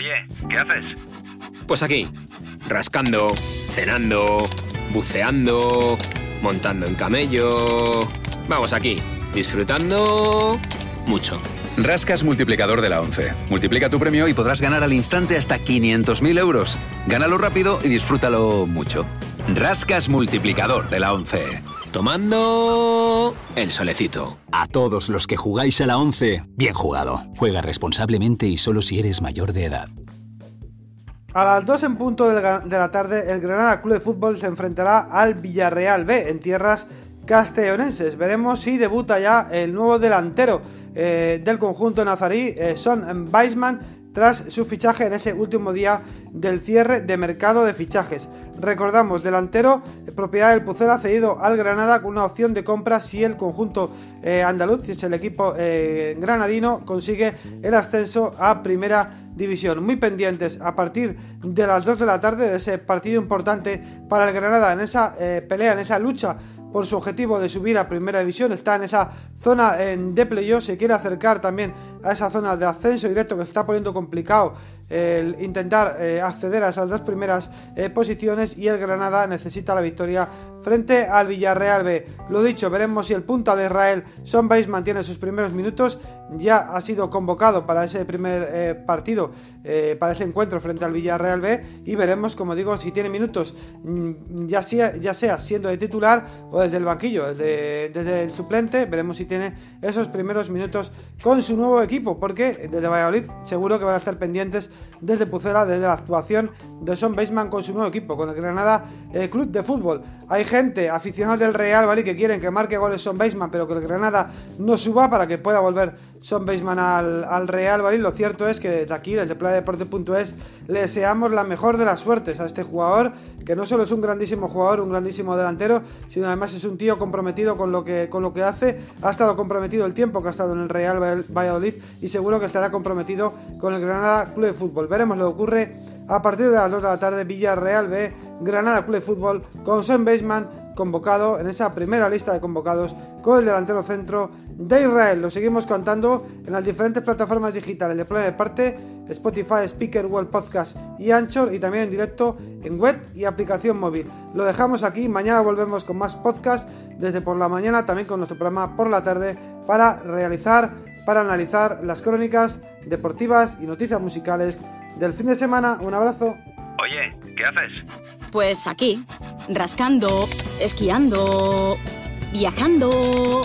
Oye, ¿qué haces? Pues aquí, rascando, cenando, buceando, montando en camello. Vamos aquí, disfrutando mucho. Rascas multiplicador de la 11. Multiplica tu premio y podrás ganar al instante hasta 500.000 euros. Gánalo rápido y disfrútalo mucho. Rascas multiplicador de la 11. Tomando el solecito. A todos los que jugáis a la 11, bien jugado. Juega responsablemente y solo si eres mayor de edad. A las 2 en punto de la tarde, el Granada Club de Fútbol se enfrentará al Villarreal B en tierras castellonenses. Veremos si debuta ya el nuevo delantero eh, del conjunto nazarí, eh, Son Weisman, tras su fichaje en ese último día del cierre de mercado de fichajes. Recordamos, delantero, eh, propiedad del Pucela cedido al Granada con una opción de compra si el conjunto andaluz, si es el equipo granadino, consigue el ascenso a primera división. Muy pendientes a partir de las 2 de la tarde de ese partido importante para el Granada en esa pelea, en esa lucha por su objetivo de subir a primera división, está en esa zona de playoff, se quiere acercar también a esa zona de ascenso directo que se está poniendo complicado el intentar eh, acceder a esas dos primeras eh, posiciones y el Granada necesita la victoria frente al Villarreal B. Lo dicho, veremos si el punta de Israel Son Base mantiene sus primeros minutos, ya ha sido convocado para ese primer eh, partido, para ese encuentro frente al Villarreal B y veremos, como digo, si tiene minutos mm, ya sea, ya sea siendo de titular o desde el banquillo, desde, desde el suplente, veremos si tiene esos primeros minutos con su nuevo equipo, porque desde Valladolid seguro que van a estar pendientes desde Pucela, desde la actuación de Son Baseman con su nuevo equipo, con el Granada eh, Club de Fútbol. Hay gente, aficionados del Real, ¿vale? Que quieren que marque goles Son Baseman, pero que el Granada no suba para que pueda volver Son Baseman al, al Real, ¿vale? Lo cierto es que desde aquí, desde playadeporte.es, le deseamos la mejor de las suertes a este jugador, que no solo es un grandísimo jugador, un grandísimo delantero, sino además es un tío comprometido con lo que, con lo que hace. Ha estado comprometido el tiempo que ha estado en el Real Valladolid y seguro que estará comprometido con el Granada Club de Fútbol. Veremos lo que ocurre a partir de las 2 de la tarde. Villarreal B, Granada Club de Fútbol, con Sam Baseman convocado en esa primera lista de convocados con el delantero centro de Israel. Lo seguimos contando en las diferentes plataformas digitales de Play de Parte, Spotify, Speaker, World Podcast y Anchor y también en directo en web y aplicación móvil. Lo dejamos aquí, mañana volvemos con más podcast desde por la mañana, también con nuestro programa por la tarde para realizar, para analizar las crónicas deportivas y noticias musicales del fin de semana. Un abrazo. Oye, ¿qué haces? Pues aquí, rascando, esquiando, viajando,